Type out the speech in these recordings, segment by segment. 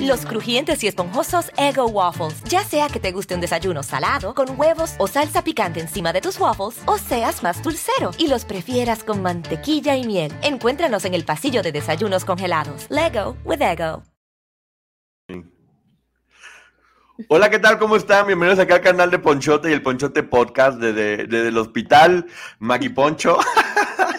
Los crujientes y esponjosos Ego Waffles. Ya sea que te guste un desayuno salado, con huevos o salsa picante encima de tus waffles, o seas más dulcero y los prefieras con mantequilla y miel. Encuéntranos en el pasillo de desayunos congelados. Lego with Ego. Hola, ¿qué tal? ¿Cómo están? Bienvenidos acá al canal de Ponchote y el Ponchote Podcast desde, desde el hospital Magui Poncho.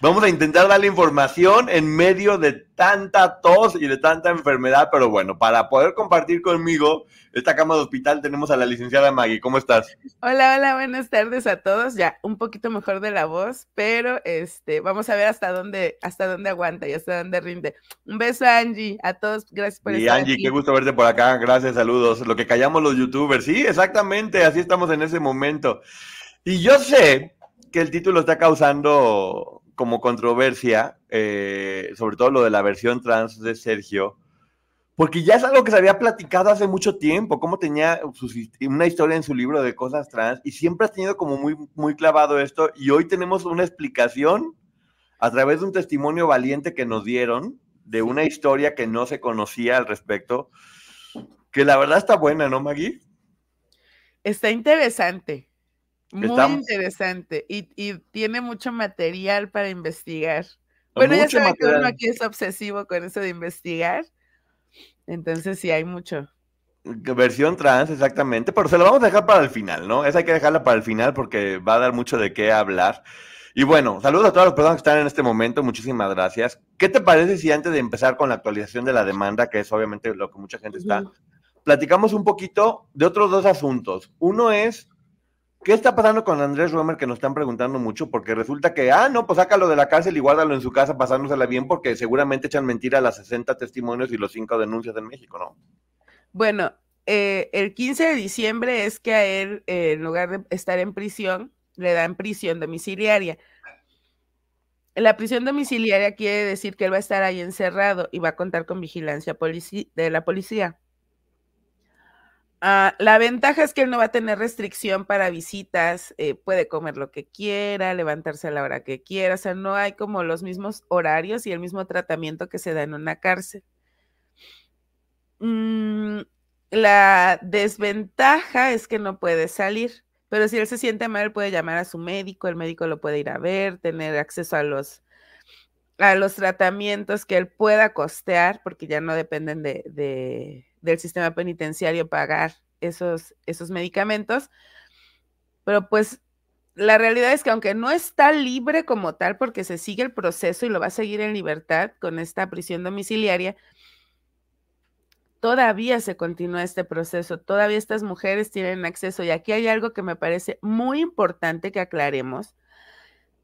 Vamos a intentar darle información en medio de tanta tos y de tanta enfermedad, pero bueno, para poder compartir conmigo esta cama de hospital tenemos a la licenciada Maggie. ¿Cómo estás? Hola, hola, buenas tardes a todos. Ya un poquito mejor de la voz, pero este, vamos a ver hasta dónde, hasta dónde aguanta y hasta dónde rinde. Un beso, Angie, a todos, gracias por y estar Angie, qué gusto verte por acá. Gracias, saludos. Lo que callamos los youtubers, sí, exactamente, así estamos en ese momento. Y yo sé que el título está causando como controversia, eh, sobre todo lo de la versión trans de Sergio, porque ya es algo que se había platicado hace mucho tiempo, cómo tenía una historia en su libro de cosas trans y siempre ha tenido como muy, muy clavado esto y hoy tenemos una explicación a través de un testimonio valiente que nos dieron de una historia que no se conocía al respecto, que la verdad está buena, ¿no, Maggie? Está interesante. Muy interesante y, tiene mucho material para investigar. Bueno, ya saben que uno aquí es obsesivo con eso de investigar. Entonces sí hay mucho. Versión trans, exactamente, pero se lo vamos a dejar para el final, ¿no? Esa hay que dejarla para el final porque va a dar mucho de qué hablar. Y bueno, saludos a todas las personas que están en este momento, muchísimas gracias. ¿Qué te parece si antes de empezar con la actualización de la demanda, que es obviamente lo que mucha gente está, platicamos un poquito de otros dos asuntos? Uno es ¿Qué está pasando con Andrés Romer que nos están preguntando mucho? Porque resulta que, ah, no, pues sácalo de la cárcel y guárdalo en su casa pasándosela bien porque seguramente echan mentira las 60 testimonios y los 5 denuncias en México, ¿no? Bueno, eh, el 15 de diciembre es que a él, eh, en lugar de estar en prisión, le dan prisión domiciliaria. La prisión domiciliaria quiere decir que él va a estar ahí encerrado y va a contar con vigilancia de la policía. Ah, la ventaja es que él no va a tener restricción para visitas, eh, puede comer lo que quiera, levantarse a la hora que quiera, o sea, no hay como los mismos horarios y el mismo tratamiento que se da en una cárcel. Mm, la desventaja es que no puede salir, pero si él se siente mal, puede llamar a su médico, el médico lo puede ir a ver, tener acceso a los a los tratamientos que él pueda costear, porque ya no dependen de del sistema penitenciario pagar esos, esos medicamentos. Pero pues la realidad es que aunque no está libre como tal, porque se sigue el proceso y lo va a seguir en libertad con esta prisión domiciliaria, todavía se continúa este proceso, todavía estas mujeres tienen acceso. Y aquí hay algo que me parece muy importante que aclaremos.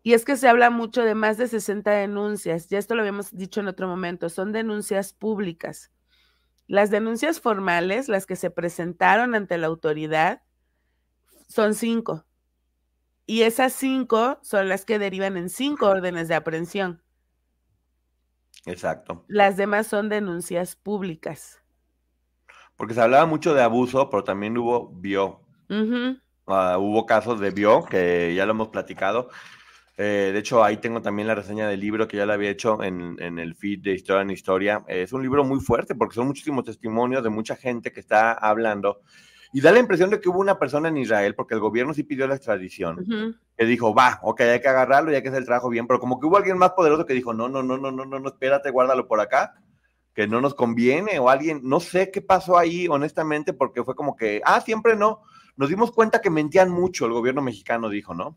Y es que se habla mucho de más de 60 denuncias, ya esto lo habíamos dicho en otro momento, son denuncias públicas. Las denuncias formales, las que se presentaron ante la autoridad, son cinco. Y esas cinco son las que derivan en cinco órdenes de aprehensión. Exacto. Las demás son denuncias públicas. Porque se hablaba mucho de abuso, pero también hubo bio. Ah, hubo casos de bio, que ya lo hemos platicado. Eh, de hecho, ahí tengo también la reseña del libro que ya la había hecho en, el feed de Historia en Historia. es un libro muy fuerte porque son muchísimos testimonios de mucha gente que está hablando. Y da la impresión de que hubo una persona en Israel, porque el gobierno sí pidió la extradición, que dijo, va, ok, hay que agarrarlo y hay que hacer el trabajo bien, pero como que hubo alguien más poderoso que dijo, no, no, no, no, no, no, no, espérate, guárdalo por acá, que no nos conviene, o alguien, no sé qué pasó ahí, honestamente, porque fue como que, ah, siempre no. Nos dimos cuenta que mentían mucho, el gobierno mexicano dijo, ¿no?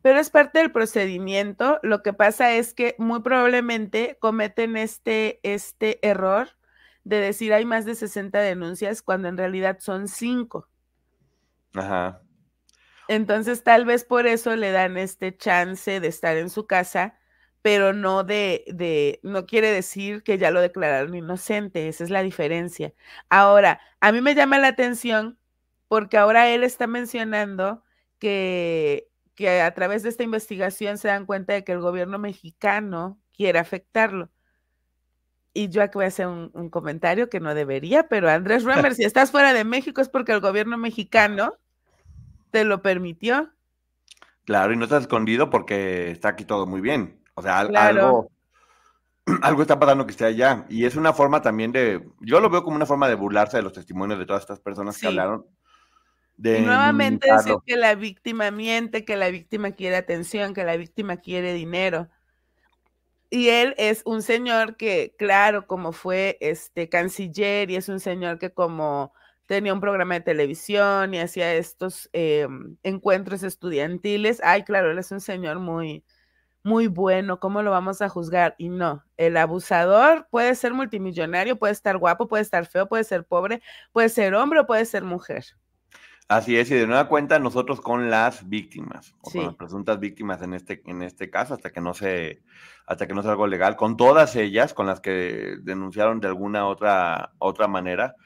Pero es parte del procedimiento. Lo que pasa es que muy probablemente cometen este, este error de decir hay más de 60 denuncias cuando en realidad son 5. Ajá. Entonces tal vez por eso le dan este chance de estar en su casa pero no de, de, no quiere decir que ya lo declararon inocente, esa es la diferencia. Ahora, a mí me llama la atención porque ahora él está mencionando que, que a través de esta investigación se dan cuenta de que el gobierno mexicano quiere afectarlo. Y yo aquí voy a hacer un, comentario que no debería, pero Andrés Römer, si estás fuera de México es porque el gobierno mexicano te lo permitió. Claro, y no estás escondido porque está aquí todo muy bien. O sea, algo, algo está pasando que esté allá. Y es una forma también de, yo lo veo como una forma de burlarse de los testimonios de todas estas personas que hablaron. De y nuevamente decir que la víctima miente, que la víctima quiere atención, que la víctima quiere dinero. Y él es un señor que, claro, como fue este canciller y es un señor que como tenía un programa de televisión y hacía estos em, encuentros estudiantiles, ay, claro, él es un señor muy, muy bueno, ¿cómo lo vamos a juzgar? Y no, el abusador puede ser multimillonario, puede estar guapo, puede estar feo, puede ser pobre, puede ser hombre o puede ser mujer. Así es, y de nueva cuenta nosotros con las víctimas, o con las presuntas víctimas en este, en este caso, hasta que no se, hasta que no sea algo legal, con todas ellas, con las que denunciaron de alguna otra, otra manera.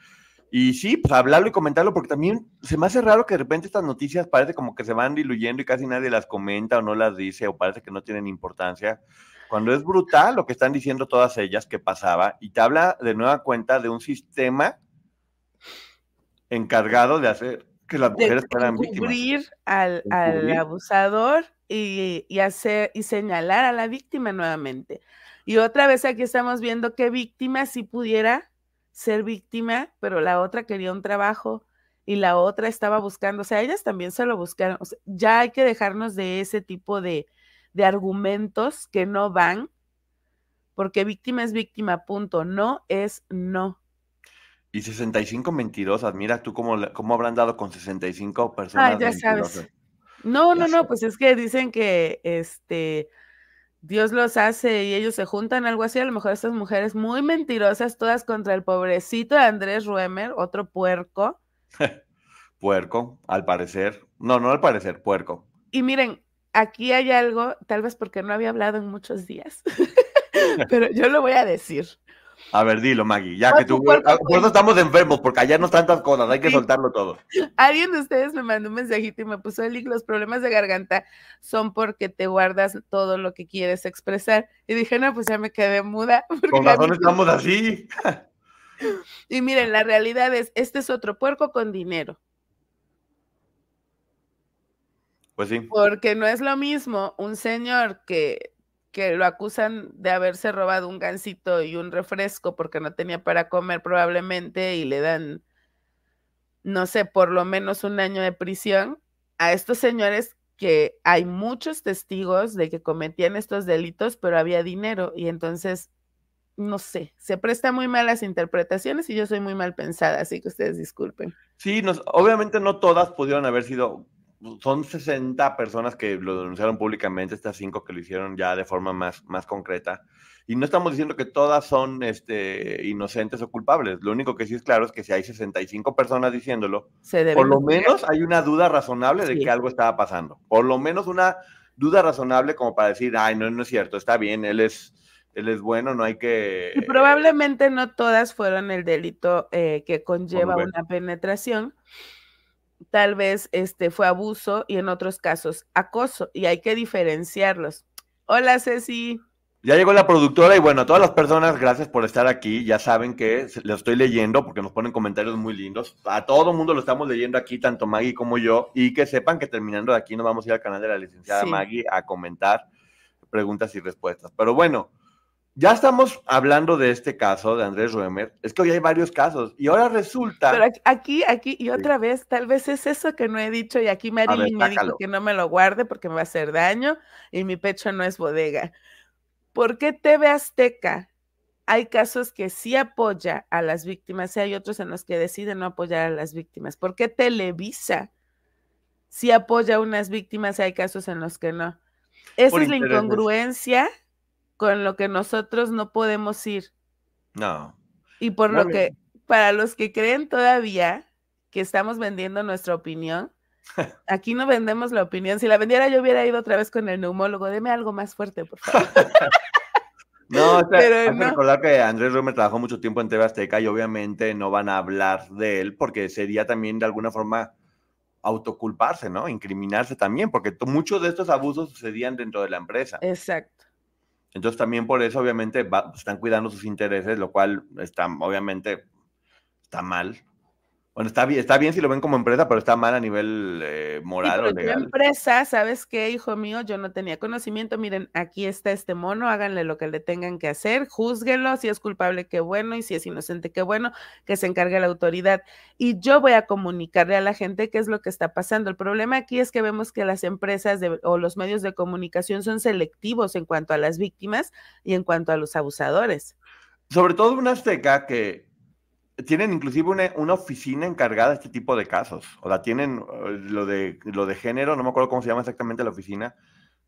Y sí, pues hablarlo y comentarlo, porque también se me hace raro que de repente estas noticias parece como que se van diluyendo y casi nadie las comenta o no las dice, o parece que no tienen importancia. Cuando es brutal lo que están diciendo todas ellas que pasaba, y te habla de nueva cuenta de un sistema encargado de hacer que las mujeres fueran víctimas. Al, al abusador y, y, hacer y señalar a la víctima nuevamente. Y otra vez aquí estamos viendo que víctima si pudiera ser víctima, pero la otra quería un trabajo y la otra estaba buscando, o sea, ellas también se lo buscaron. ya hay que dejarnos de ese tipo de, de argumentos que no van, porque víctima es víctima, punto. No es no. Y 65 mentirosas, mira tú cómo, cómo habrán dado con 65 personas. Ah, ya sabes. No, no, no, pues es que dicen que este Dios los hace y ellos se juntan, algo así. A lo mejor estas mujeres muy mentirosas, todas contra el pobrecito de Andrés Ruemer, otro puerco. puerco, al parecer. No, no al parecer, puerco. Y miren, aquí hay algo, tal vez porque no había hablado en muchos días, pero yo lo voy a decir. A ver, dilo, Maggie, ya que tú. Por eso estamos enfermos, porque allá no tantas cosas, hay que soltarlo todo. Alguien de ustedes me mandó un mensajito y me puso, Eli, los problemas de garganta son porque te guardas todo lo que quieres expresar. Y dije, no, pues ya me quedé muda. Con razón estamos así. y miren, la realidad es, este es otro puerco con dinero. Pues sí. Porque no es lo mismo un señor que que lo acusan de haberse robado un gansito y un refresco porque no tenía para comer probablemente y le dan, no sé, por lo menos un año de prisión a estos señores que hay muchos testigos de que cometían estos delitos, pero había dinero y entonces, no sé, se presta muy malas interpretaciones y yo soy muy mal pensada, así que ustedes disculpen. Sí, nos, obviamente no todas pudieron haber sido son 60 personas que lo denunciaron públicamente, estas cinco que lo hicieron ya de forma más, más concreta. Y no estamos diciendo que todas son este, inocentes o culpables. Lo único que sí es claro es que si hay 65 personas diciéndolo, por lo menos hay una duda razonable de que algo estaba pasando. Por lo menos una duda razonable como para decir, ay, no, no es cierto, está bien, él es, él es bueno, no hay que... Y probablemente no todas fueron el delito eh, que conlleva una penetración tal vez este fue abuso y en otros casos acoso y hay que diferenciarlos. Hola Ceci. Ya llegó la productora y bueno, todas las personas, gracias por estar aquí. Ya saben que lo estoy leyendo porque nos ponen comentarios muy lindos. A todo el mundo lo estamos leyendo aquí, tanto Maggie como yo. Y que sepan que terminando de aquí nos vamos a ir al canal de la licenciada Maggie a comentar preguntas y respuestas. Pero bueno, ya estamos hablando de este caso de Andrés Ruemer, es que hoy hay varios casos y ahora resulta... Pero aquí, aquí y otra vez, tal vez es eso que no he dicho y aquí Marilyn me dijo que no me lo guarde porque me va a hacer daño y mi pecho no es bodega. ¿Por qué TV Azteca hay casos que sí apoya a las víctimas y hay otros en los que deciden no apoyar a las víctimas? ¿Por qué Televisa sí apoya a unas víctimas y hay casos en los que no? Esa es la incongruencia con lo que nosotros no podemos ir. No. Y por lo que, para los que creen todavía que estamos vendiendo nuestra opinión, Aquí no vendemos la opinión. Si la vendiera, yo hubiera ido otra vez con el neumólogo. Deme algo más fuerte, por favor. no, o hay que recordar que Andrés Romer trabajó mucho tiempo en TV Azteca y obviamente no van a hablar de él porque sería también de alguna forma autoculparse, ¿no? Incriminarse también, porque muchos de estos abusos sucedían dentro de la empresa. Exacto. Entonces también por eso obviamente están cuidando sus intereses, lo cual está obviamente está mal. Bueno, está bien, está bien si lo ven como empresa, pero está mal a nivel eh, moral o legal. empresa, ¿sabes qué, hijo mío? Yo no tenía conocimiento. Miren, aquí está este mono, háganle lo que le tengan que hacer, júzguenlo, si es culpable, qué bueno, y si es inocente, qué bueno, que se encargue la autoridad. Y yo voy a comunicarle a la gente qué es lo que está pasando. El problema aquí es que vemos que las empresas o los medios de comunicación son selectivos en cuanto a las víctimas y en cuanto a los abusadores. Sobre todo una azteca que tienen inclusive una, oficina encargada de este tipo de casos. O sea, tienen eh, lo de, lo de género, no me acuerdo cómo se llama exactamente la oficina,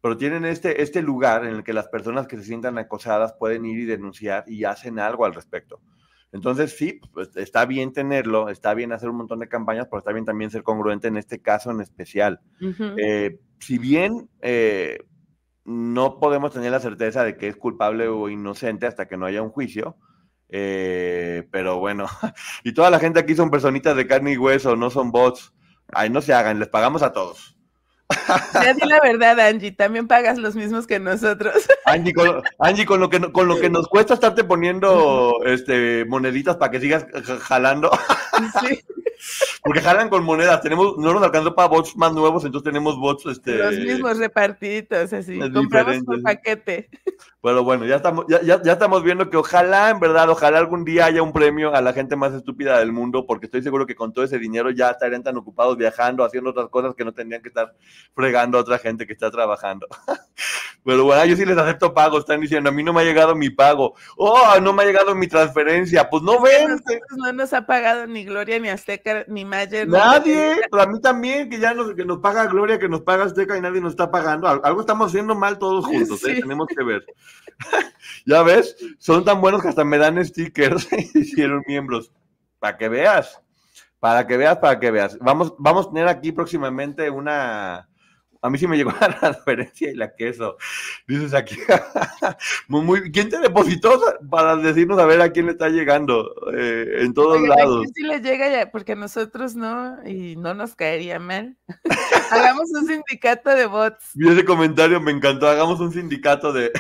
pero tienen este, este lugar en el que las personas que se sientan acosadas pueden ir y denunciar y hacen algo al respecto. Entonces, sí, pues, está bien tenerlo, está bien hacer un montón de campañas, pero está bien también ser congruente en este caso en especial. Eh, si bien eh, no podemos tener la certeza de que es culpable o inocente hasta que no haya un juicio, eh, pero bueno, y toda la gente aquí son personitas de carne y hueso, no son bots. Ay, no se hagan, les pagamos a todos. Ya di la verdad, Angie, también pagas los mismos que nosotros. Angie, con, lo, que, con lo que nos cuesta estarte poniendo este, moneditas para que sigas jalando. Sí. Porque jalan con monedas. Tenemos, no nos alcanzó para bots más nuevos, entonces tenemos bots. Este, Los mismos repartidos, así. Compramos un paquete. Pero bueno, ya estamos, ya, ya, estamos viendo que ojalá, en verdad, ojalá algún día haya un premio a la gente más estúpida del mundo, porque estoy seguro que con todo ese dinero ya estarían tan ocupados viajando, haciendo otras cosas que no tendrían que estar fregando a otra gente que está trabajando. Pero bueno, yo sí les acepto pago. Están diciendo, a mí no me ha llegado mi pago. Oh, no me ha llegado mi transferencia. Pues no ven. No nos ha pagado ni Gloria, ni Azteca, ni Mayer. Nadie. Pero a mí también, que ya nos, que nos paga Gloria, que nos paga Azteca y nadie nos está pagando. Algo estamos haciendo mal todos juntos. ¿eh? Tenemos que ver. ya ves, son tan buenos que hasta me dan stickers y hicieron miembros. Para que veas. Para que veas, para que veas. Vamos, vamos a tener aquí próximamente una a mí sí me llegó la transferencia y la queso. Dices aquí, muy, ¿quién te depositó para decirnos a ver a quién le está llegando? Eh, en todos lados. sí le llega ya, porque nosotros no, y no nos caería mal. hagamos un sindicato de bots. Y ese comentario me encantó, hagamos un sindicato de,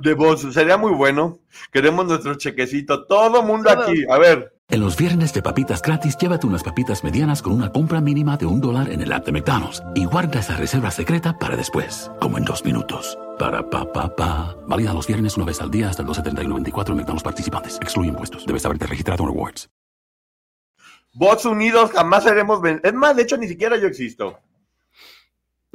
de bots. Sería muy bueno. Queremos nuestro chequecito. Todo mundo aquí. A ver, en los viernes de papitas gratis, llévate unas papitas medianas con una compra mínima de un dólar en el app de McDonald's y guarda esa reserva secreta para después, como en dos minutos. Para pa pa pa. Válida los viernes una vez al día hasta el 12.31.24 en McDonald's participantes. Excluye impuestos. Debes haberte registrado en Rewards. Bots unidos jamás seremos... Es más, de hecho, ni siquiera yo existo.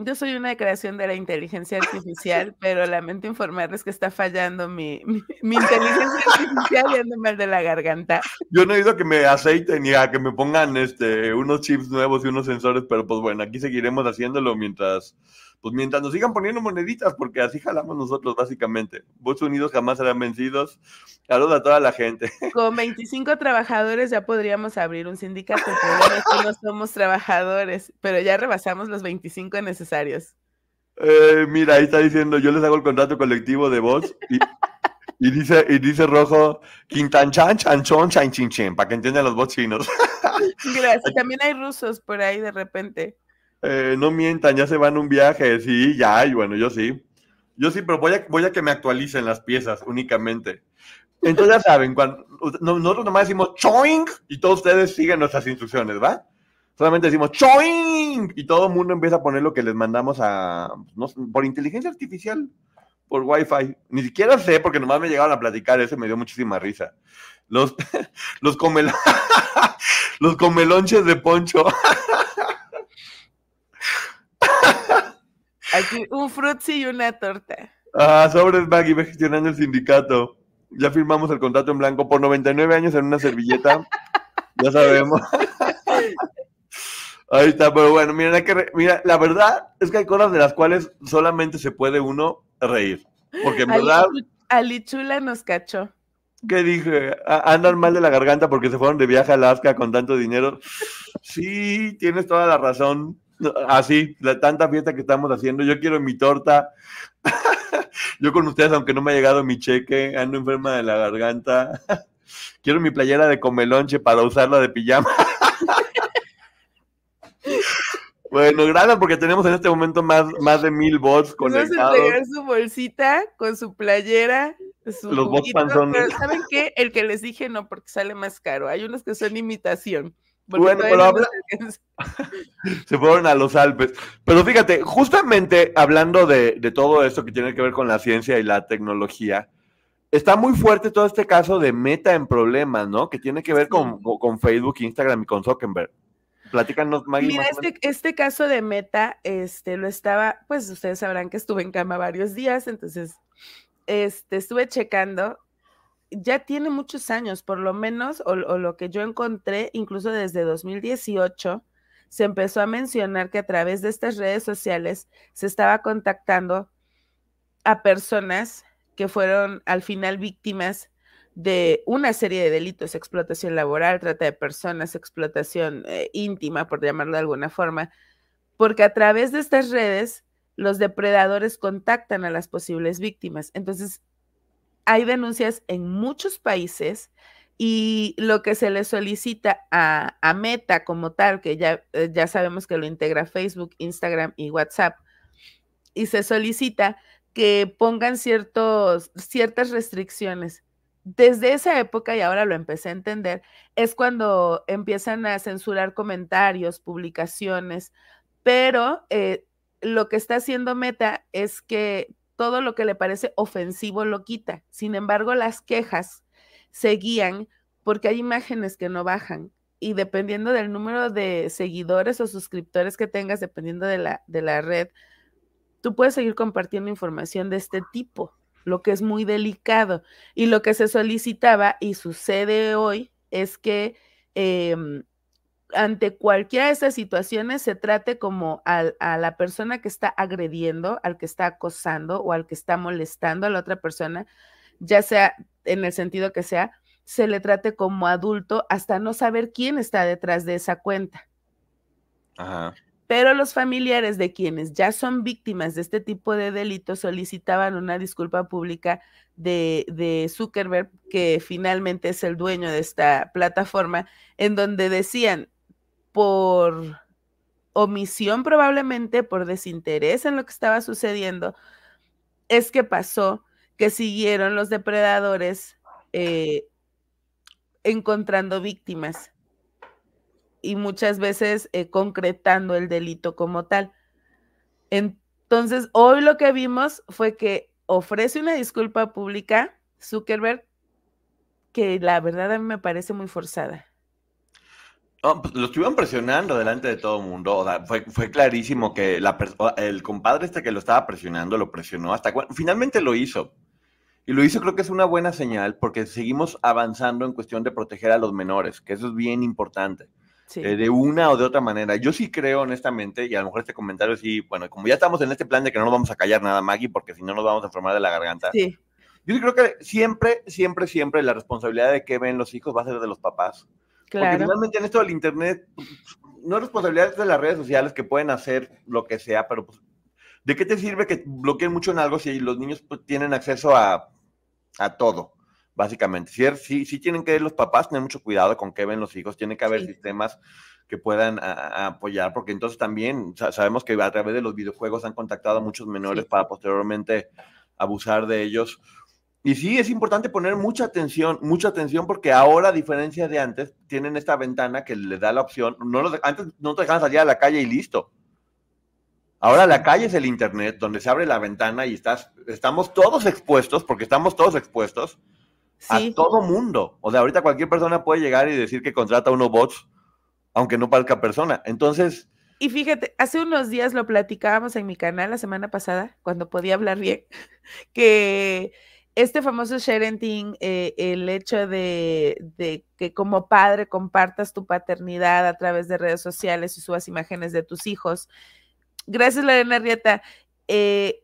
Yo soy una creación de la inteligencia artificial, pero lamento informarles que está fallando mi, mi, inteligencia artificial y mal de la garganta. Yo no he ido a que me aceiten ni a que me pongan este, unos chips nuevos y unos sensores, pero pues bueno, aquí seguiremos haciéndolo mientras pues mientras nos sigan poniendo moneditas, porque así jalamos nosotros básicamente. Votos Unidos jamás serán vencidos. Saludos a toda la gente. Con 25 trabajadores ya podríamos abrir un sindicato, pero no somos trabajadores, pero ya rebasamos los 25 necesarios. Eh, mira, ahí está diciendo, yo les hago el contrato colectivo de voz y, dice, y dice rojo, Quintanchan, chanchón, chan, chin, chin, para que entiendan los bots chinos. Gracias. También hay rusos por ahí de repente. Eh, no mientan, ya se van un viaje, sí, ya, y bueno, yo sí. Yo sí, pero voy a, voy a que me actualicen las piezas únicamente. Entonces ya saben, cuando nosotros nomás decimos choing y todos ustedes siguen nuestras instrucciones, ¿va? Solamente decimos choing y todo el mundo empieza a poner lo que les mandamos a por inteligencia artificial, por wifi. Ni siquiera sé porque nomás me llegaron a platicar eso me dio muchísima risa. Los, los, los comelonches de Poncho. Aquí un frutzi y una torta. Ah, sobres Maggie, ve gestionando el sindicato. Ya firmamos el contrato en blanco por 99 años en una servilleta. ya sabemos. Ahí está, pero bueno, mira, que mira, la verdad es que hay cosas de las cuales solamente se puede uno reír. Porque en verdad. Alichula nos cachó. ¿Qué dije? Andan mal de la garganta porque se fueron de viaje a Alaska con tanto dinero. Sí, tienes toda la razón. Así, la tanta fiesta que estamos haciendo. Yo quiero mi torta. Yo con ustedes, aunque no me ha llegado mi cheque, ando enferma de la garganta. Quiero mi playera de comelonche para usarla de pijama. Bueno, gracias porque tenemos en este momento más, más de mil bots conectados. Vamos a su bolsita con su playera, su Los bots panzones. Pero ¿saben qué? El que les dije no, porque sale más caro. Hay unos que son imitación. Bueno, pero habla... se fueron a los Alpes. Pero fíjate, justamente hablando de, de, todo esto que tiene que ver con la ciencia y la tecnología, está muy fuerte todo este caso de meta en problemas, ¿no? Que tiene que ver con, con Facebook, Instagram y con Zuckerberg. Platícanos, Maggie. Mira, este, este, caso de Meta, este, lo estaba, pues ustedes sabrán que estuve en cama varios días, entonces, este, estuve checando, ya tiene muchos años, por lo menos, o, lo que yo encontré, incluso desde 2018, se empezó a mencionar que a través de estas redes sociales se estaba contactando a personas que fueron al final víctimas de una serie de delitos, explotación laboral, trata de personas, explotación eh, íntima, por llamarlo de alguna forma, porque a través de estas redes los depredadores contactan a las posibles víctimas. Entonces, hay denuncias en muchos países y lo que se le solicita a, Meta como tal, que ya, eh, ya sabemos que lo integra Facebook, Instagram y WhatsApp, y se solicita que pongan ciertos, ciertas restricciones. Desde esa época, y ahora lo empecé a entender, es cuando empiezan a censurar comentarios, publicaciones, pero eh, lo que está haciendo Meta es que todo lo que le parece ofensivo lo quita. Sin embargo, las quejas seguían porque hay imágenes que no bajan y dependiendo del número de seguidores o suscriptores que tengas, dependiendo de la, de la red, tú puedes seguir compartiendo información de este tipo lo que es muy delicado. Y lo que se solicitaba y sucede hoy es que em, ante cualquiera de esas situaciones se trate como a la persona que está agrediendo, al que está acosando o al que está molestando a la otra persona, ya sea en el sentido que sea, se le trate como adulto hasta no saber quién está detrás de esa cuenta. Ajá pero los familiares de quienes ya son víctimas de este tipo de delitos solicitaban una disculpa pública de, Zuckerberg, que finalmente es el dueño de esta plataforma, en donde decían, por omisión probablemente, por desinterés en lo que estaba sucediendo, es que pasó que siguieron los depredadores eh, encontrando víctimas y muchas veces eh, concretando el delito como tal. Entonces, hoy lo que vimos fue que ofrece una disculpa pública Zuckerberg que la verdad a mí me parece muy forzada. Pues, lo estuvieron presionando delante de todo el mundo. O sea, fue, fue, clarísimo que la, el compadre este que lo estaba presionando lo presionó hasta cuando finalmente lo hizo. Y lo hizo creo que es una buena señal porque seguimos avanzando en cuestión de proteger a los menores, que eso es bien importante. Eh, de una o de otra manera. Yo sí creo, honestamente, y a lo mejor este comentario sí, bueno, como ya estamos en este plan de que no nos vamos a callar nada, Maggie, porque si no nos vamos a enfermar de la garganta. Sí. Yo sí creo que siempre, siempre, siempre la responsabilidad de qué ven los hijos va a ser de los papás. Claro. Porque finalmente en esto del Internet, no es responsabilidad de las redes sociales que pueden hacer lo que sea, pero pues, ¿de qué te sirve que bloqueen mucho en algo si los niños pues, tienen acceso a, a todo? básicamente. Sí, sí, tienen que los papás tener mucho cuidado con qué ven los hijos, tiene que haber sistemas que puedan apoyar, porque entonces también sabemos que a través de los videojuegos han contactado a muchos menores para posteriormente abusar de ellos. Y sí, es importante poner mucha atención, mucha atención, porque ahora, a diferencia de antes, tienen esta ventana que les da la opción. No antes no te dejaban salir a la calle y listo. Ahora la calle es el Internet, donde se abre la ventana y estás, estamos todos expuestos, porque estamos todos expuestos a todo mundo. O sea, ahorita cualquier persona puede llegar y decir que contrata unos bots, aunque no parezca persona. Entonces. Y fíjate, hace unos días lo platicábamos en mi canal la semana pasada, cuando podía hablar bien, que este famoso sharing, eh, el hecho de, que como padre compartas tu paternidad a través de redes sociales y subas imágenes de tus hijos. Gracias, Lorena Rieta. Eh,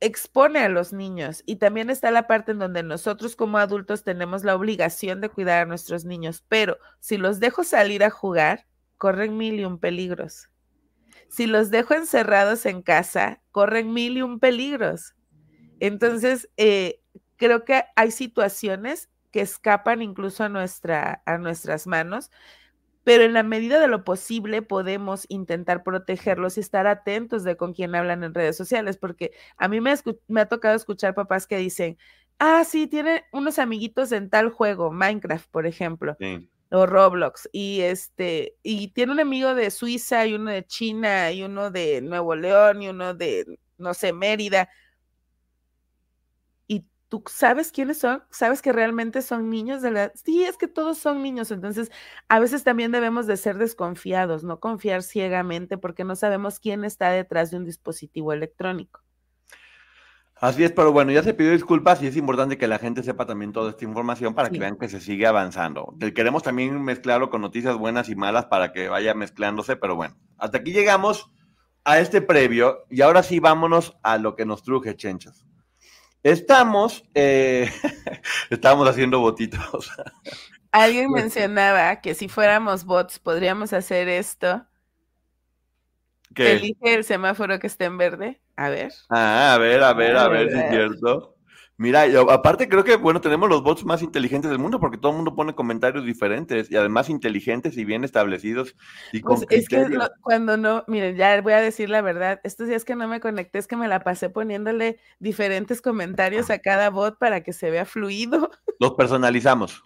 expone a los niños y también está la parte en donde nosotros como adultos tenemos la obligación de cuidar a nuestros niños, pero si los dejo salir a jugar, corren mil y un peligros. Si los dejo encerrados en casa, corren mil y un peligros. Entonces, eh, creo que hay situaciones que escapan incluso a, nuestra, a nuestras manos pero en la medida de lo posible podemos intentar protegerlos y estar atentos de con quién hablan en redes sociales, porque a mí me, ha tocado escuchar papás que dicen, ah, sí, tiene unos amiguitos en tal juego, Minecraft, por ejemplo. O Roblox, y este, y tiene un amigo de Suiza, y uno de China, y uno de Nuevo León, y uno de, no sé, Mérida tú sabes quiénes son, sabes que realmente son niños de la... Sí, es que todos son niños, entonces a veces también debemos de ser desconfiados, no confiar ciegamente porque no sabemos quién está detrás de un dispositivo electrónico. Así es, pero bueno, ya se pidió disculpas y es importante que la gente sepa también toda esta información para que vean que se sigue avanzando. Queremos también mezclarlo con noticias buenas y malas para que vaya mezclándose, pero bueno, hasta aquí llegamos a este previo y ahora sí vámonos a lo que nos truje, chenchas. Estamos, eh, estamos haciendo botitos. Alguien pues mencionaba que si fuéramos bots podríamos hacer esto. ¿Qué? Elige el semáforo que esté en verde. A ver. Ah, a ver, a ver, a, ver, si es cierto. Mira, aparte creo que, bueno, tenemos los bots más inteligentes del mundo porque todo el mundo pone comentarios diferentes y además inteligentes y bien establecidos. Y pues es que cuando no, miren, ya voy a decir la verdad, estos días que no me conecté es que me la pasé poniéndole diferentes comentarios a cada bot para que se vea fluido. Los personalizamos.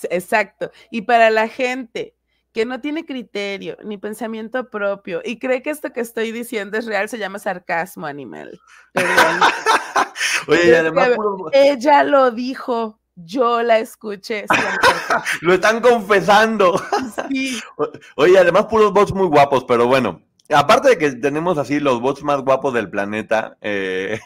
Exacto. Y para la gente que no tiene criterio ni pensamiento propio y cree que esto que estoy diciendo es real, se llama sarcasmo animal. Oye, además... Ella lo dijo, yo la escuché. lo están confesando. Oye, además puros bots muy guapos, pero bueno, aparte de que tenemos así los bots más guapos del planeta, eh,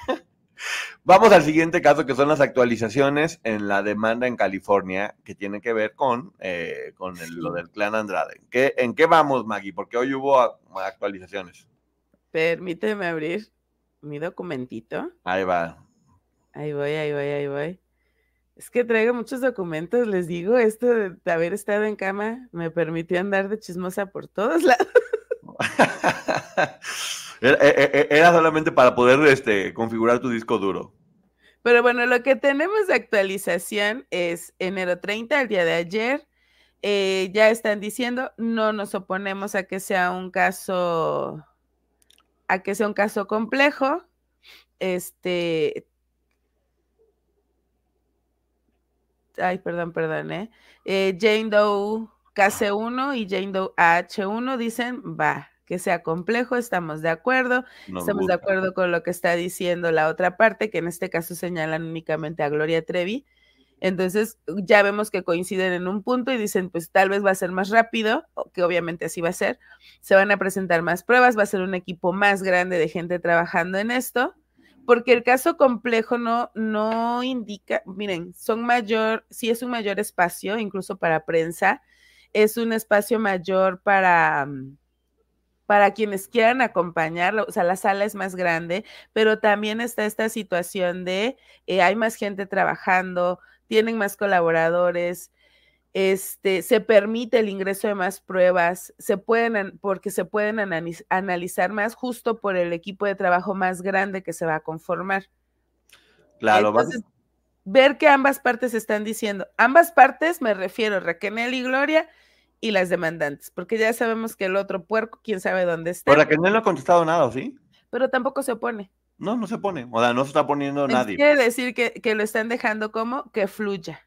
Vamos al siguiente caso, que son las actualizaciones en la demanda en California, que tiene que ver con, eh, con lo del clan Andrade. ¿Qué, ¿En qué vamos, Maggie? Porque hoy hubo actualizaciones. Permíteme abrir mi documentito. Ahí va. Ahí voy, ahí voy, ahí voy. Es que traigo muchos documentos, les digo, esto de haber estado en cama me permitió andar de chismosa por todos lados. E, e, e, era, solamente para poder este, configurar tu disco duro. Pero bueno, lo que tenemos de actualización es enero 30, el día de ayer. Eh, ya están diciendo, no nos oponemos a que sea un caso, a que sea un caso complejo. Este, ay, perdón, perdón, ¿eh? eh Jane Doe KC1 y Jane Doe AH1 dicen, va, que sea complejo, estamos de acuerdo, estamos de acuerdo con lo que está diciendo la otra parte, que en este caso señalan únicamente a Gloria Trevi. Entonces ya vemos que coinciden en un punto y dicen, pues tal vez va a ser más rápido, que obviamente así va a ser. Se van a presentar más pruebas, va a ser un equipo más grande de gente trabajando en esto, porque el caso complejo no, no indica, miren, son mayor, sí es un mayor espacio, incluso para prensa, es un espacio mayor para mm, para quienes quieran acompañarlo, o sea, la sala es más grande, pero también está esta situación de eh, hay más gente trabajando, tienen más colaboradores, este, se permite el ingreso de más pruebas, se pueden, porque se pueden analizar más justo por el equipo de trabajo más grande que se va a conformar. Claro, Entonces, ver que ambas partes están diciendo, ambas partes, me refiero, Raquel y Gloria, y las demandantes, porque ya sabemos que el otro puerco, quién sabe dónde está. Por la que no le ha contestado nada, ¿sí? Pero tampoco se opone. No, no se pone, o sea, no se está poniendo nadie. Quiere decir que, que lo están dejando como que fluya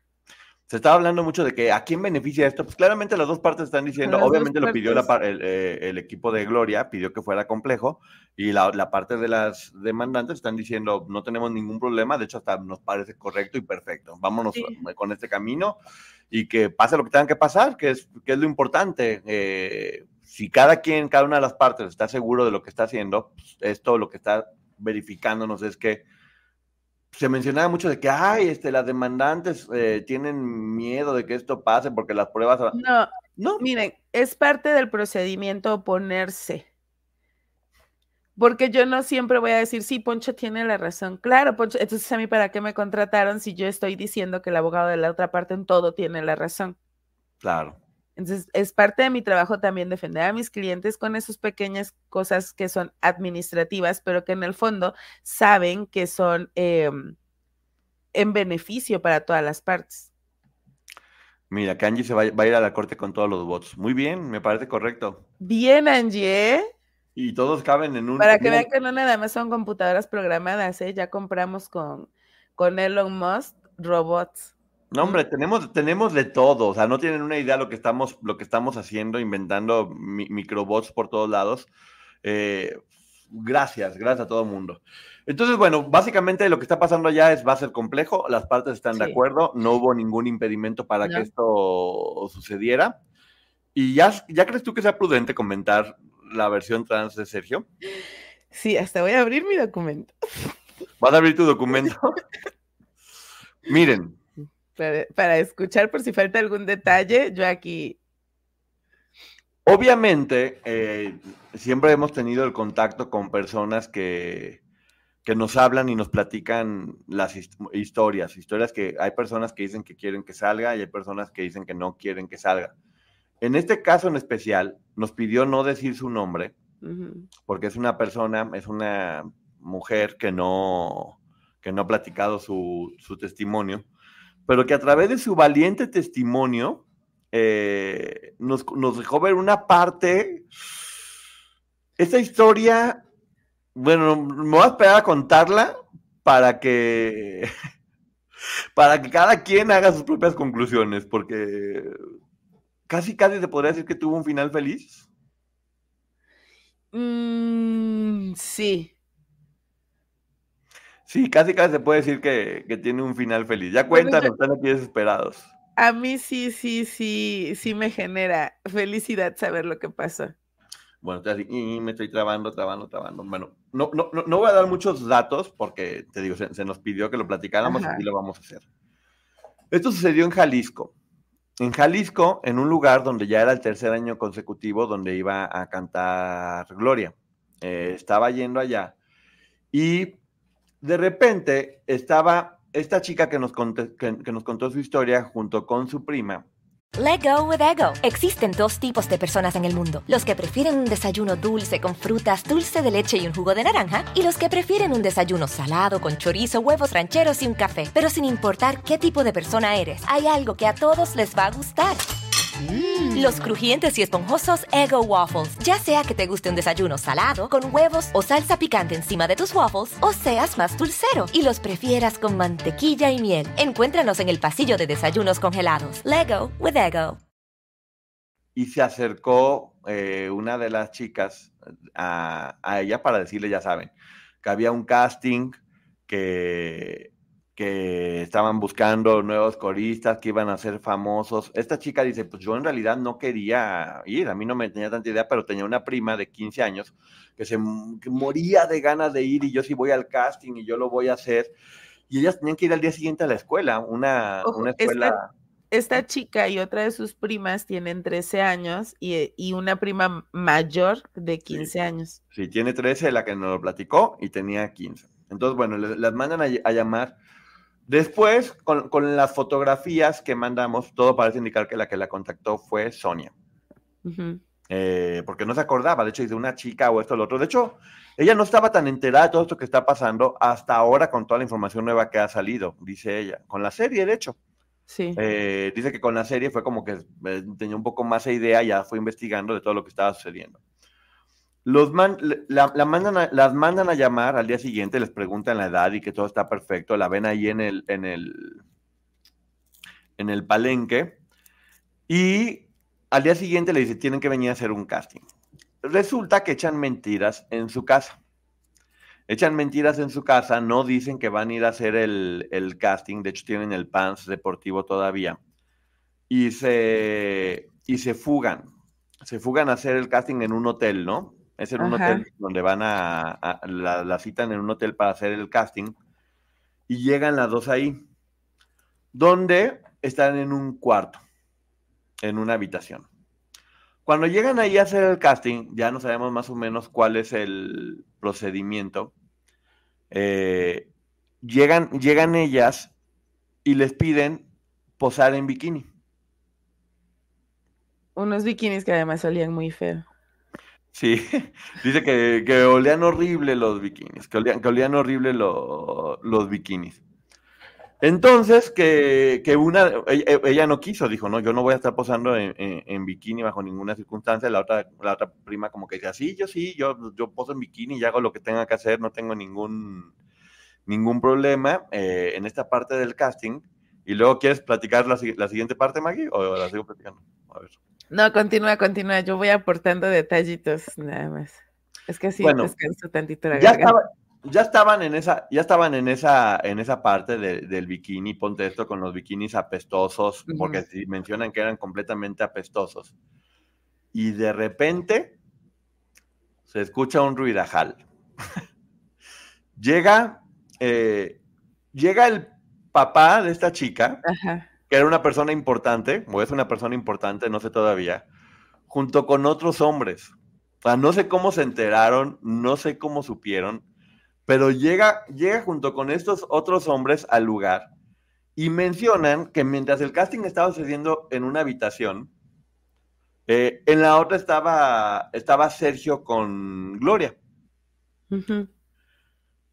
se estaba hablando mucho de que a quién beneficia esto. Pues claramente las dos partes están diciendo, obviamente lo pidió eh, el, equipo de Gloria, pidió que fuera complejo, y la, parte de las demandantes están diciendo, no tenemos ningún problema, de hecho hasta nos parece correcto y perfecto. Vámonos con este camino y que pase lo que tenga que pasar, que es, que es lo importante. Eh, si cada quien, cada una de las partes está seguro de lo que está haciendo, pues, esto lo que está verificándonos es que se mencionaba mucho de que, ay, este, las demandantes eh, tienen miedo de que esto pase porque las pruebas... No, no, miren, es parte del procedimiento oponerse. Porque yo no siempre voy a decir, sí, Poncho tiene la razón. Claro, Poncho, entonces a mí para qué me contrataron si yo estoy diciendo que el abogado de la otra parte en todo tiene la razón. Claro. Entonces, es parte de mi trabajo también defender a mis clientes con esas pequeñas cosas que son administrativas, pero que en el fondo saben que son em, en beneficio para todas las partes. Mira, que Angie se va, a ir a la corte con todos los votos. Muy bien, me parece correcto. Bien, Angie. ¿eh? Y todos caben en un... Para que vean que no nada más son computadoras programadas, ¿eh? Ya compramos con, con Elon Musk robots. No, hombre, tenemos, tenemos de todo. O sea, no tienen una idea lo que estamos, lo que estamos haciendo, inventando microbots por todos lados. Eh, gracias, gracias a todo el mundo. Entonces, bueno, básicamente lo que está pasando allá es, va a ser complejo, las partes están de acuerdo, no hubo ningún impedimento para que esto sucediera. ¿Y ya, ya crees tú que sea prudente comentar la versión trans de Sergio? Sí, hasta voy a abrir mi documento. ¿Vas a abrir tu documento? Miren. Para, escuchar por si falta algún detalle, yo aquí. Obviamente, eh, siempre hemos tenido el contacto con personas que, que nos hablan y nos platican las historias, historias que hay personas que dicen que quieren que salga y hay personas que dicen que no quieren que salga. En este caso en especial, nos pidió no decir su nombre, porque es una persona, es una mujer que no, que no ha platicado su, testimonio, pero que a través de su valiente testimonio eh, nos, dejó ver una parte. Esta historia bueno, me voy a esperar a contarla para que para que cada quien haga sus propias conclusiones, porque casi casi se podría decir que tuvo un final feliz. Mm, sí. Sí, casi casi se puede decir que, tiene un final feliz. Ya cuéntanos, están aquí desesperados. A mí sí, sí, sí, sí me genera felicidad saber lo que pasa. Bueno, y me estoy trabando, trabando, trabando. Bueno, no, no, no voy a dar muchos datos porque, te digo, se, nos pidió que lo platicáramos y lo vamos a hacer. Esto sucedió en Jalisco. En Jalisco, en un lugar donde ya era el tercer año consecutivo donde iba a cantar Gloria. Eh, estaba yendo allá y de repente estaba esta chica que nos, que nos contó su historia junto con su prima Let go with ego. Existen dos tipos de personas en el mundo: los que prefieren un desayuno dulce con frutas, dulce de leche y un jugo de naranja, y los que prefieren un desayuno salado con chorizo, huevos rancheros y un café. Pero sin importar qué tipo de persona eres, hay algo que a todos les va a gustar. Mm. Los crujientes y esponjosos Ego Waffles. Ya sea que te guste un desayuno salado, con huevos o salsa picante encima de tus waffles, o seas más dulcero y los prefieras con mantequilla y miel. Encuéntranos en el pasillo de desayunos congelados. Lego with Ego. Y se acercó eh, una de las chicas a, a ella para decirle, ya saben, que había un casting que que estaban buscando nuevos coristas que iban a ser famosos. Esta chica dice, pues yo en realidad no quería ir, a mí no me tenía tanta idea, pero tenía una prima de 15 años que se moría de ganas de ir y yo sí voy al casting y yo lo voy a hacer. Y ellas tenían que ir al día siguiente a la escuela, una, una escuela... Esta, chica y otra de sus primas tienen 13 años y, y una prima mayor de 15 años. Sí, tiene 13, la que nos lo platicó, y tenía 15. Entonces, bueno, las mandan a llamar Después, con, las fotografías que mandamos, todo parece indicar que la que la contactó fue Sonia. Eh, porque no se acordaba, de hecho, de una chica o esto o lo otro. De hecho, ella no estaba tan enterada de todo esto que está pasando hasta ahora con toda la información nueva que ha salido, dice ella. Con la serie, de hecho. Sí. Eh, dice que con la serie fue como que eh, tenía un poco más de idea, ya fue investigando de todo lo que estaba sucediendo. Los la, mandan las mandan a llamar al día siguiente, les preguntan la edad y que todo está perfecto, la ven ahí en el, en el, en el palenque y al día siguiente le dice, tienen que venir a hacer un casting. Resulta que echan mentiras en su casa. Echan mentiras en su casa, no dicen que van a ir a hacer el, el casting, de hecho tienen el pants deportivo todavía, y se, y se fugan. Se fugan a hacer el casting en un hotel, ¿no? Es en un hotel donde van a, la, citan en un hotel para hacer el casting y llegan las dos ahí, donde están en un cuarto, en una habitación. Cuando llegan ahí a hacer el casting, ya no sabemos más o menos cuál es el procedimiento. Eh, llegan, llegan ellas y les piden posar en bikini. Unos bikinis que además olían muy feo. Sí, dice que, olían horrible los bikinis, que olían, que olían horrible los bikinis. Entonces, que, una, ella, no quiso, dijo, no, yo no voy a estar posando en, bikini bajo ninguna circunstancia. La otra, la otra prima como que dice, sí, yo sí, yo, yo poso en bikini y hago lo que tenga que hacer, no tengo ningún, ningún problema eh, en esta parte del casting. Y luego, ¿quieres platicar la, siguiente parte, Maggie? ¿O la sigo platicando? A ver. No, continúa, continúa. Yo voy aportando detallitos nada más. Es que sí, descanso tantito la ya, ya estaban en esa, ya estaban en esa, en esa parte del bikini, ponte esto con los bikinis apestosos, porque mencionan que eran completamente apestosos. Y de repente se escucha un ruidajal. llega, eh, llega el papá de esta chica, que era una persona importante, o es una persona importante, no sé todavía, junto con otros hombres. O sea, no sé cómo se enteraron, no sé cómo supieron, pero llega, llega junto con estos otros hombres al lugar y mencionan que mientras el casting estaba sucediendo en una habitación, eh, en la otra estaba, estaba Sergio con Gloria.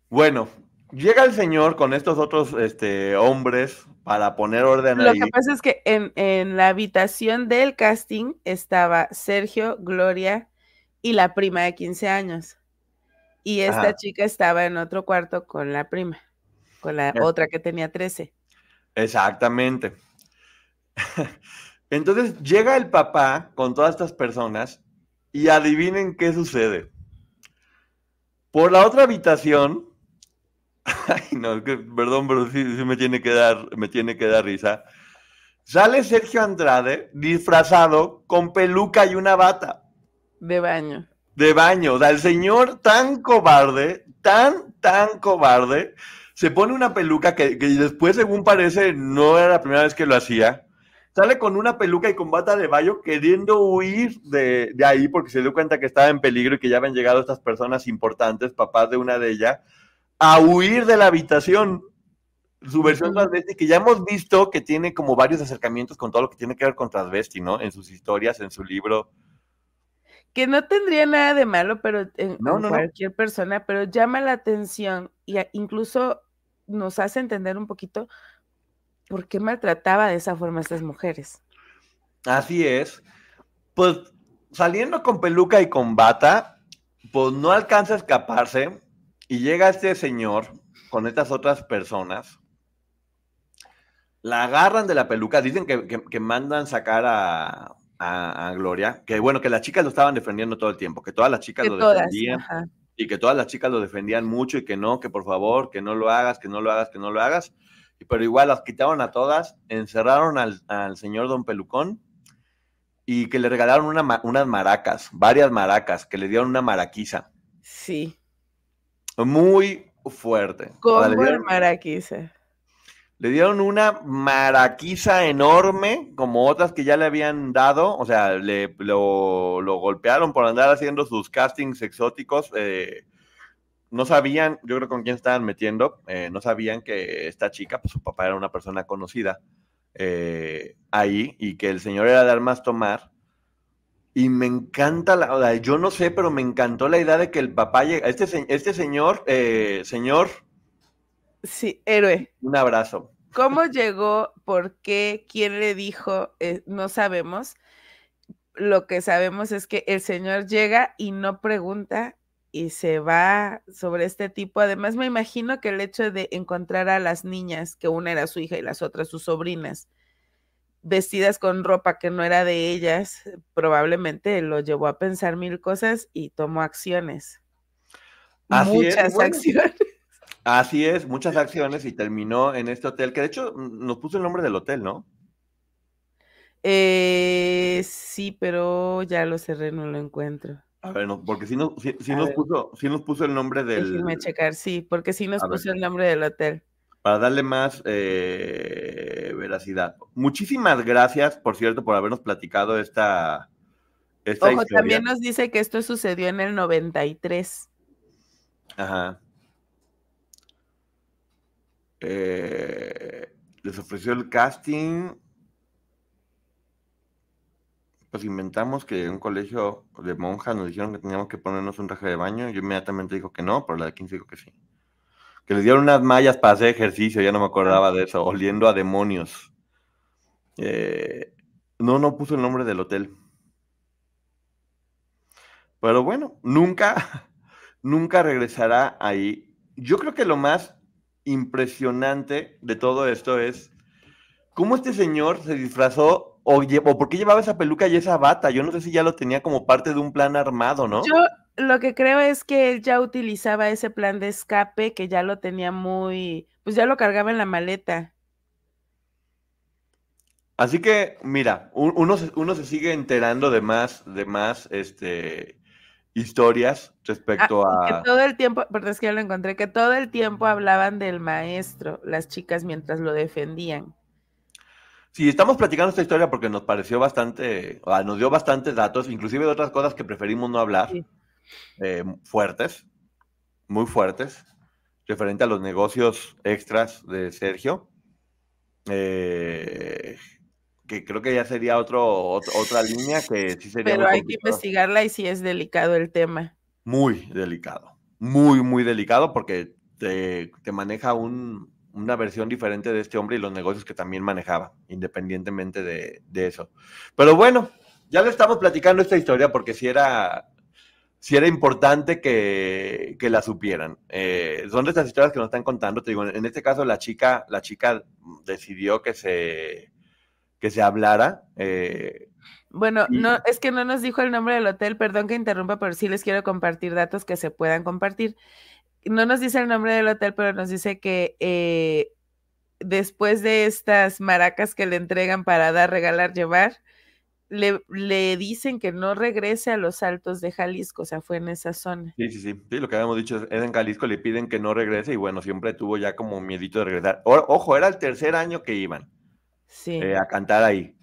Bueno, llega el señor con estos otros este, hombres para poner orden Lo que pasa es que en, la habitación del casting estaba Sergio, Gloria y la prima de 15 años. Y esta chica estaba en otro cuarto con la prima, con la otra que tenía 13. Exactamente. Entonces llega el papá con todas estas personas y adivinen qué sucede. Por la otra habitación Ay, no, perdón, pero sí, me tiene que dar, me tiene que dar risa. Sale Sergio Andrade disfrazado con peluca y una bata. De baño. De baño. O sea, el señor tan cobarde, tan, tan cobarde, se pone una peluca que, después, según parece, no era la primera vez que lo hacía. Sale con una peluca y con bata de baño queriendo huir de, de ahí porque se dio cuenta que estaba en peligro y que ya habían llegado estas personas importantes, papás de una de ellas a huir de la habitación. Su versión transvesti, que ya hemos visto que tiene como varios acercamientos con todo lo que tiene que ver con transvesti, ¿no? En sus historias, en su libro. Que no tendría nada de malo, pero en, cualquier persona, pero llama la atención y incluso nos hace entender un poquito por qué maltrataba de esa forma a estas mujeres. Así es. Pues saliendo con peluca y con bata, pues no alcanza a escaparse y llega este señor con estas otras personas, la agarran de la peluca, dicen que, mandan sacar a, Gloria, que bueno, que las chicas lo estaban defendiendo todo el tiempo, que todas las chicas lo defendían y que todas las chicas lo defendían mucho y que no, que por favor, que no lo hagas, que no lo hagas, que no lo hagas. Pero igual las quitaron a todas, encerraron al, señor Don Pelucón y que le regalaron unas maracas, varias maracas, que le dieron una maraquiza. Sí muy fuerte. Como el maraquiza. Le dieron una maraquiza enorme, como otras que ya le habían dado, o sea, le, lo, golpearon por andar haciendo sus castings exóticos. Eh, no sabían, yo creo con quién estaban metiendo, eh, no sabían que esta chica, pues su papá era una persona conocida eh, ahí y que el señor era de armas tomar y me encanta, la, yo no sé, pero me encantó la idea de que el papá llega, este, este señor, eh, señor. Sí, héroe. Un abrazo. ¿Cómo llegó? ¿Por qué? ¿Quién le dijo? Eh, no sabemos. Lo que sabemos es que el señor llega y no pregunta y se va sobre este tipo. Además, me imagino que el hecho de encontrar a las niñas, que una era su hija y las otras sus sobrinas, vestidas con ropa que no era de ellas, probablemente lo llevó a pensar mil cosas y tomó acciones. muchas acciones. Así es, muchas acciones y terminó en este hotel, que de hecho nos puso el nombre del hotel, ¿no? Eh, sí, pero ya lo cerré, no lo encuentro. A ver, porque si nos, puso, nos puso el nombre del... Déjeme checar, sí, porque sí nos puso el nombre del hotel para darle más eh, veracidad. Muchísimas gracias, por cierto, por habernos platicado esta, Ojo, también nos dice que esto sucedió en el 93. Ajá. Eh, les ofreció el casting. Pues inventamos que en un colegio de monjas nos dijeron que teníamos que ponernos un traje de baño. Yo inmediatamente dijo que no, pero la de 15 dijo que sí. Que les dieron unas mallas para hacer ejercicio, ya no me acordaba de eso, oliendo a demonios. Eh, no, no puso el nombre del hotel. Pero bueno, nunca, nunca regresará ahí. Yo creo que lo más impresionante de todo esto es cómo este señor se disfrazó o, o por qué llevaba esa peluca y esa bata. Yo no sé si ya lo tenía como parte de un plan armado, ¿no? Yo lo que creo es que él ya utilizaba ese plan de escape, que ya lo tenía muy, pues ya lo cargaba en la maleta. Así que, mira, uno, uno se sigue enterando de más, de más, este, historias respecto ah, a... Que todo el tiempo, perdón, es que ya lo encontré, que todo el tiempo hablaban del maestro, las chicas mientras lo defendían. Sí, estamos platicando esta historia porque nos pareció bastante, o nos dio bastantes datos, inclusive de otras cosas que preferimos no hablar, eh, fuertes, muy fuertes, referente a los negocios extras de Sergio. Eh, que creo que ya sería otro, otra línea que sí sería. Pero hay que investigarla y sí es delicado el tema. Muy delicado, muy, muy delicado porque te, maneja una versión diferente de este hombre y los negocios que también manejaba, independientemente de, eso. Pero bueno, ya le estamos platicando esta historia porque si era, si era importante que, la supieran. Eh, son de estas historias que nos están contando. Te digo, en este caso la chica, la chica decidió que se que se hablara. Eh, bueno, no, es que no nos dijo el nombre del hotel, perdón que interrumpa, pero sí les quiero compartir datos que se puedan compartir. No nos dice el nombre del hotel, pero nos dice que eh, después de estas maracas que le entregan para dar, regalar, llevar, le, le, dicen que no regrese a los altos de Jalisco, o sea, fue en esa zona. Sí, sí, sí, sí, lo que habíamos dicho es en Jalisco, le piden que no regrese y bueno, siempre tuvo ya como miedito de regresar. ojo, era el tercer año que iban. Eh, a cantar ahí.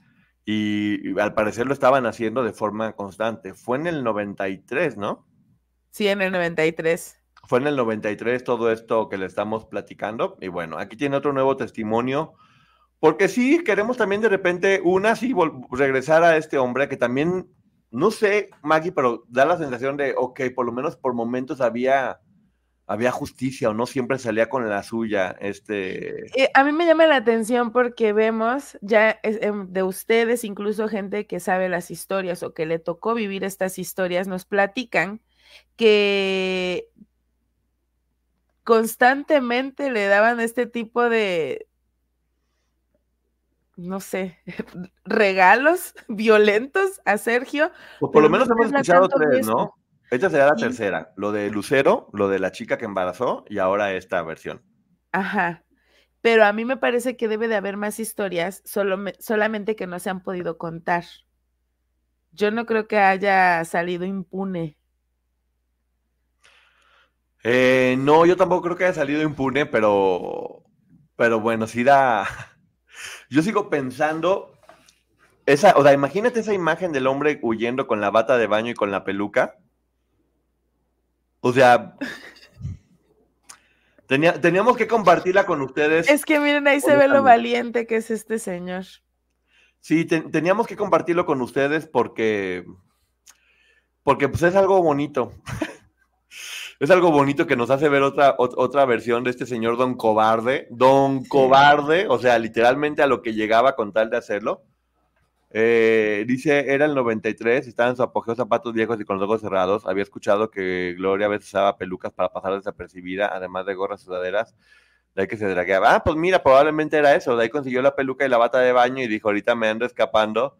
Y, al parecer lo estaban haciendo de forma constante. Fue en el 93, ¿no? Sí, en el 93. Fue en el 93 todo esto que le estamos platicando. Y bueno, aquí tiene otro nuevo testimonio. Porque sí, queremos también de repente, una, sí, regresar a este hombre que también, no sé, Maggie, pero da la sensación de, ok, por lo menos por momentos había había justicia o no siempre salía con la suya. Este... Eh, a mí me llama la atención porque vemos ya em, de ustedes, incluso gente que sabe las historias o que le tocó vivir estas historias, nos platican que constantemente le daban este tipo de, no sé, regalos violentos a Sergio. Pues por lo menos hemos escuchado tres, ¿no? Esta será la tercera, lo de Lucero, lo de la chica que embarazó y ahora esta versión. Ajá. Pero a mí me parece que debe de haber más historias, solo solamente que no se han podido contar. Yo no creo que haya salido impune. Eh, no, yo tampoco creo que haya salido impune, pero, pero bueno, sí da. Yo sigo pensando, esa, o sea, imagínate esa imagen del hombre huyendo con la bata de baño y con la peluca. O sea, teníamos que compartirla con ustedes. Es que miren, ahí se ve lo valiente que es este señor. Sí, teníamos que compartirlo con ustedes porque, porque pues es algo bonito. Es algo bonito que nos hace ver otra, otra versión de este señor Don Cobarde. Don Cobarde, o sea, literalmente a lo que llegaba con tal de hacerlo. Eh, dice, era el 93, estaba en su apogeo zapatos viejos y con los ojos cerrados. Había escuchado que Gloria a veces usaba pelucas para pasar desapercibida, además de gorras sudaderas. De ahí que se dragueaba. Ah, pues mira, probablemente era eso. De ahí consiguió la peluca y la bata de baño y dijo, ahorita me ando escapando.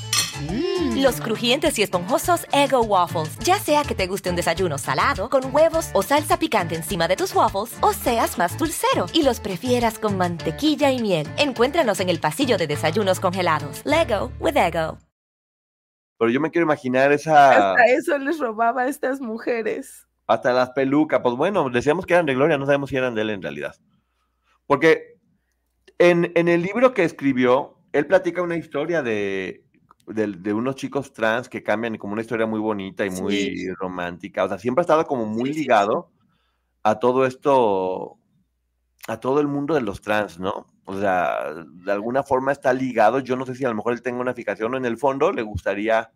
Mm. Los crujientes y esponjosos Ego Waffles. Ya sea que te guste un desayuno salado, con huevos o salsa picante encima de tus waffles, o seas más dulcero y los prefieras con mantequilla y miel. Encuéntranos en el pasillo de desayunos congelados. Lego with Ego. pero yo me quiero imaginar esa... Hasta eso les robaba a estas mujeres. Hasta las pelucas, pues bueno, decíamos que eran de Gloria, no sabemos si eran de él en realidad. Porque en, en el libro que escribió, él platica una historia de, de, unos chicos trans que cambian como una historia muy bonita y muy romántica. O sea, siempre ha estado como muy ligado a todo esto, a todo el mundo de los trans, ¿no? O sea, de alguna forma está ligado. Yo no sé si a lo mejor él tenga una fijación o en el fondo le gustaría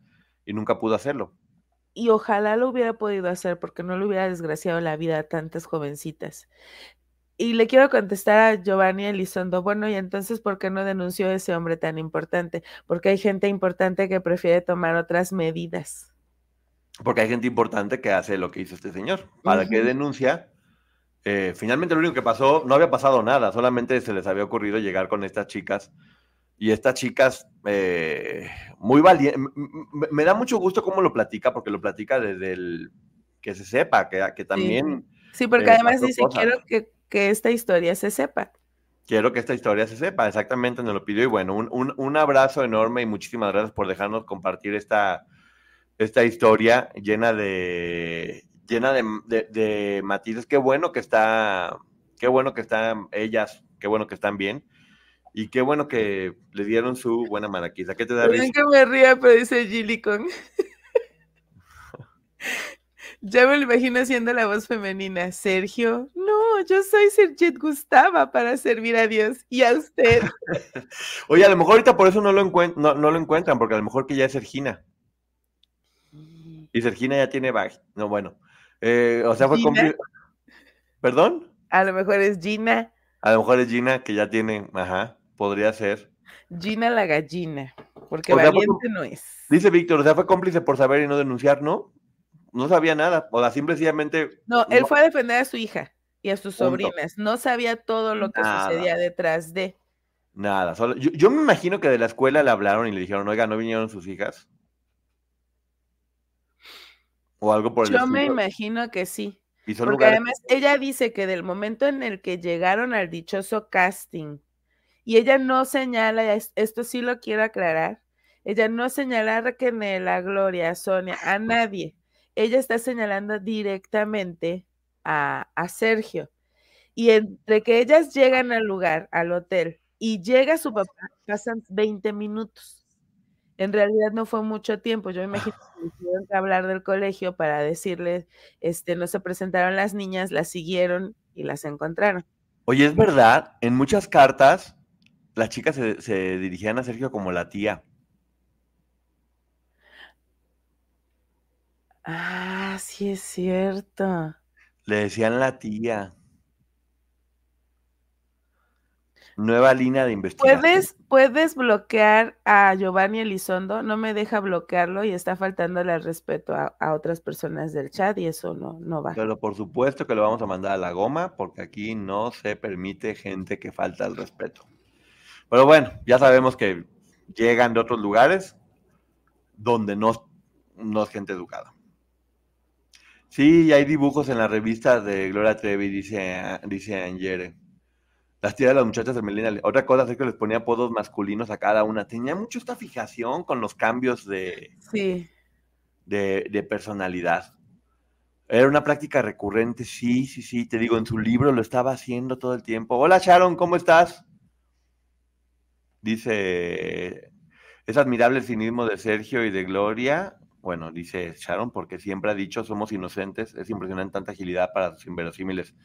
y nunca pudo hacerlo. Y ojalá lo hubiera podido hacer porque no le hubiera desgraciado la vida a tantas jovencitas. Y le quiero contestar a Giovanni Elizondo, bueno, y entonces, ¿por qué no denunció a ese hombre tan importante? Porque hay gente importante que prefiere tomar otras medidas. Porque hay gente importante que hace lo que hizo este señor. ¿Para qué denuncia? Eh, finalmente lo único que pasó, no había pasado nada, solamente se les había ocurrido llegar con estas chicas. Y estas chicas, eh, muy valientes, me da mucho gusto cómo lo platica, porque lo platica desde el que se sepa, que, que también... Sí, porque eh, además dice, quiero que que esta historia se sepa. Quiero que esta historia se sepa, exactamente, nos lo pidió. Y bueno, un, abrazo enorme y muchísimas gracias por dejarnos compartir esta, esta historia llena de llena de, matices. Qué bueno que está, qué bueno que están ellas, qué bueno que están bien. Y qué bueno que le dieron su buena maraquiza. ¿Qué te da risa? que me ría, pero dice Gillicon. Ya me lo imagino haciendo la voz femenina. Sergio, no, yo soy Sergit Gustava para servir a Dios y a usted. Oye, a lo mejor ahorita por eso no lo, no, lo encuentran, porque a lo mejor que ya es Sergina. Y Sergina ya tiene bag. No, bueno. Eh, o sea, fue cómplice. ¿Perdón? A lo mejor es Gina. A lo mejor es Gina que ya tiene, ajá, podría ser. Gina la gallina, porque valiente no es. Dice Víctor, o sea, fue cómplice por saber y no denunciar, ¿no? No sabía nada, o sea, simplemente... No, él fue a defender a su hija y a sus sobrinas, no sabía todo lo que sucedía detrás de... Nada, solo, yo, me imagino que de la escuela le hablaron y le dijeron, oiga, ¿no vinieron sus hijas? O algo por el Yo me imagino que sí. Porque además ella dice que del momento en el que llegaron al dichoso casting, y ella no señala, esto sí lo quiero aclarar, ella no señala a Raquel, a Gloria, a Sonia, a nadie ella está señalando directamente a, Sergio. Y entre que ellas llegan al lugar, al hotel, y llega su papá, pasan 20 minutos. En realidad no fue mucho tiempo. Yo me imagino que tuvieron que hablar del colegio para decirles, este, no se presentaron las niñas, las siguieron y las encontraron. Oye, es verdad, en muchas cartas las chicas se, se dirigían a Sergio como la tía. Ah, sí es cierto. Le decían la tía. Nueva línea de investigación. ¿Puedes, puedes bloquear a Giovanni Elizondo, no me deja bloquearlo y está faltándole al respeto a, otras personas del chat y eso no, no va. Pero por supuesto que lo vamos a mandar a la goma porque aquí no se permite gente que falta al respeto. Pero bueno, ya sabemos que llegan de otros lugares donde no, no es gente educada. Sí, hay dibujos en la revista de Gloria Trevi, dice, dice Angere. Las tías de las muchachas de Melina. Otra cosa es que les ponía apodos masculinos a cada una. Tenía mucho esta fijación con los cambios de, sí. de, de personalidad. Era una práctica recurrente, sí, sí, sí. Te digo, en su libro lo estaba haciendo todo el tiempo. Hola Sharon, ¿cómo estás? Dice, es admirable el cinismo de Sergio y de Gloria. Bueno, dice Sharon, porque siempre ha dicho somos inocentes, es impresionante tanta agilidad para sus inverosímiles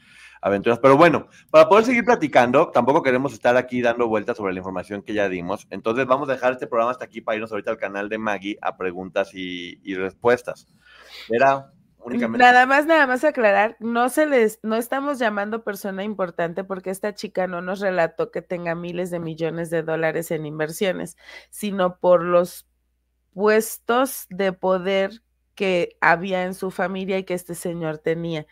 aventuras. Pero bueno, para poder seguir platicando, tampoco queremos estar aquí dando vueltas sobre la información que ya dimos. Entonces vamos a dejar este programa hasta aquí para irnos ahorita al canal de Maggie a preguntas y, respuestas. Era únicamente. Nada más, nada más aclarar, no se les, no estamos llamando persona importante porque esta chica no nos relató que tenga miles de millones de dólares en inversiones, sino por los puestos de poder que había en su familia y que este señor tenía.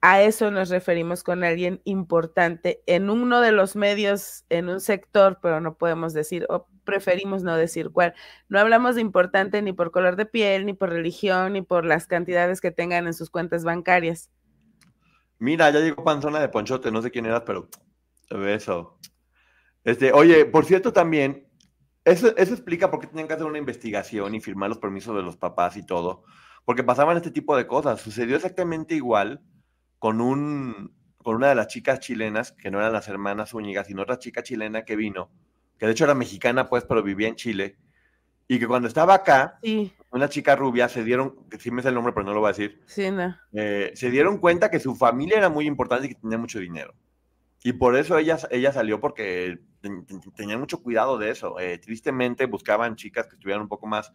A eso nos referimos con alguien importante en uno de los medios, en un sector, pero no podemos decir, o preferimos no decir cuál. No hablamos de importante ni por color de piel, ni por religión, ni por las cantidades que tengan en sus cuentas bancarias. Mira, ya llegó Panzona de Ponchote, no sé quién eras, pero eso. Este, oye, por cierto, también Eso, eso explica por qué tenían que hacer una investigación y firmar los permisos de los papás y todo, porque pasaban este tipo de cosas. Sucedió exactamente igual con, un, con una de las chicas chilenas, que no eran las hermanas Zúñiga, sino otra chica chilena que vino, que de hecho era mexicana, pues, pero vivía en Chile, y que cuando estaba acá, una chica rubia, se dieron, que sí me sé el nombre, pero no lo voy a decir, sí, no. Eh, se dieron cuenta que su familia era muy importante y que tenía mucho dinero. Y por eso ella, ella salió porque tenían mucho cuidado de eso. Eh, tristemente buscaban chicas que estuvieran un poco más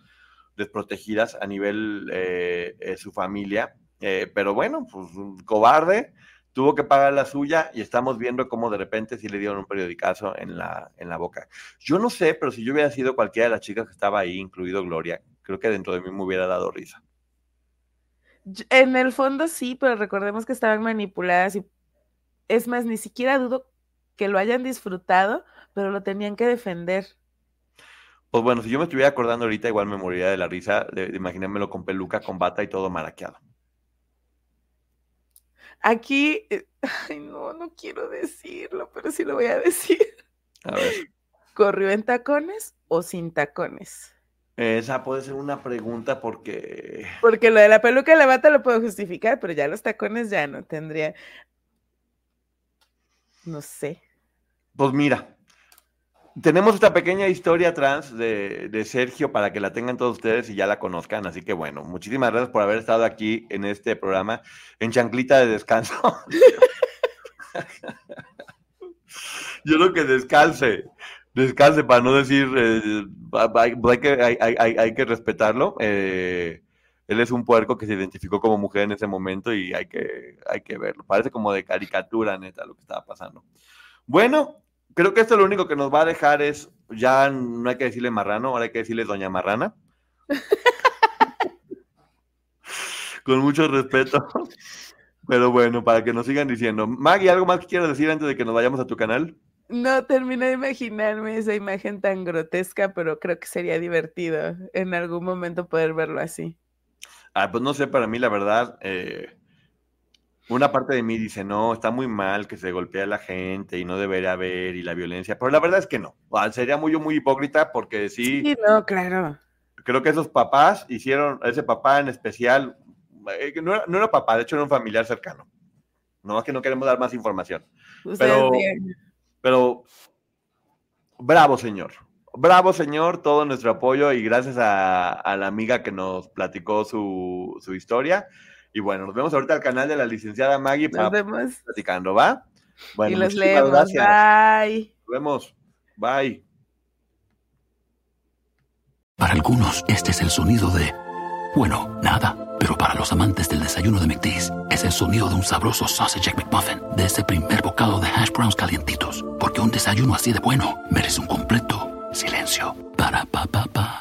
desprotegidas a nivel eh, su familia. pero bueno, pues cobarde, tuvo que pagar la suya y estamos viendo cómo de repente sí le dieron un periodicazo en la, en la boca. Yo no sé, pero si yo hubiera sido cualquiera de las chicas que estaba ahí, incluido Gloria, creo que dentro de mí me hubiera dado risa. En el fondo sí, pero recordemos que estaban manipuladas y es más, ni siquiera dudo que lo hayan disfrutado, pero lo tenían que defender. Pues bueno, si yo me estuviera acordando ahorita, igual me moriría de la risa de, de imaginármelo con peluca, con bata y todo maraqueado. Aquí, eh, ay no, no quiero decirlo, pero sí lo voy a decir. A ver. ¿Corrió en tacones o sin tacones? Esa puede ser una pregunta porque... Porque lo de la peluca y la bata lo puedo justificar, pero ya los tacones ya no tendría... No sé. Pues mira, tenemos esta pequeña historia trans de, Sergio para que la tengan todos ustedes y ya la conozcan. Así que bueno, muchísimas gracias por haber estado aquí en este programa en chanclita de descanso. Yo creo que descanse, descanse para no decir, eh, hay, que, hay, que respetarlo. Eh, él es un puerco que se identificó como mujer en ese momento y hay que, hay que verlo. Parece como de caricatura, neta, lo que estaba pasando. Bueno, creo que esto lo único que nos va a dejar es, ya no hay que decirle marrano, ahora hay que decirle doña marrana. Con mucho respeto. Pero bueno, para que nos sigan diciendo. Maggie, ¿algo más que quieras decir antes de que nos vayamos a tu canal? No termino de imaginarme esa imagen tan grotesca, pero creo que sería divertido en algún momento poder verlo así. Ah, pues no sé, para mí la verdad, eh, una parte de mí dice, no, está muy mal que se golpee a la gente y no debería haber y la violencia, pero la verdad es que no. Sería muy, muy hipócrita porque sí. Sí, no, claro. Creo que esos papás hicieron, ese papá en especial, eh, no era, no era papá, de hecho era un familiar cercano. No es que no queremos dar más información. Pero, pero, bravo, señor. Bravo, señor, todo nuestro apoyo y gracias a, a la amiga que nos platicó su, su historia. Y bueno, nos vemos ahorita al canal de la licenciada Maggie para nos vemos. platicando, ¿va? Bueno, y los leemos. Gracias. Bye. Nos vemos. Bye. Para algunos, este es el sonido de, bueno, nada. Pero para los amantes del desayuno de McDee's, es el sonido de un sabroso sausage McMuffin, de ese primer bocado de hash browns calientitos. Porque un desayuno así de bueno merece un completo silencio. Para pa pa pa.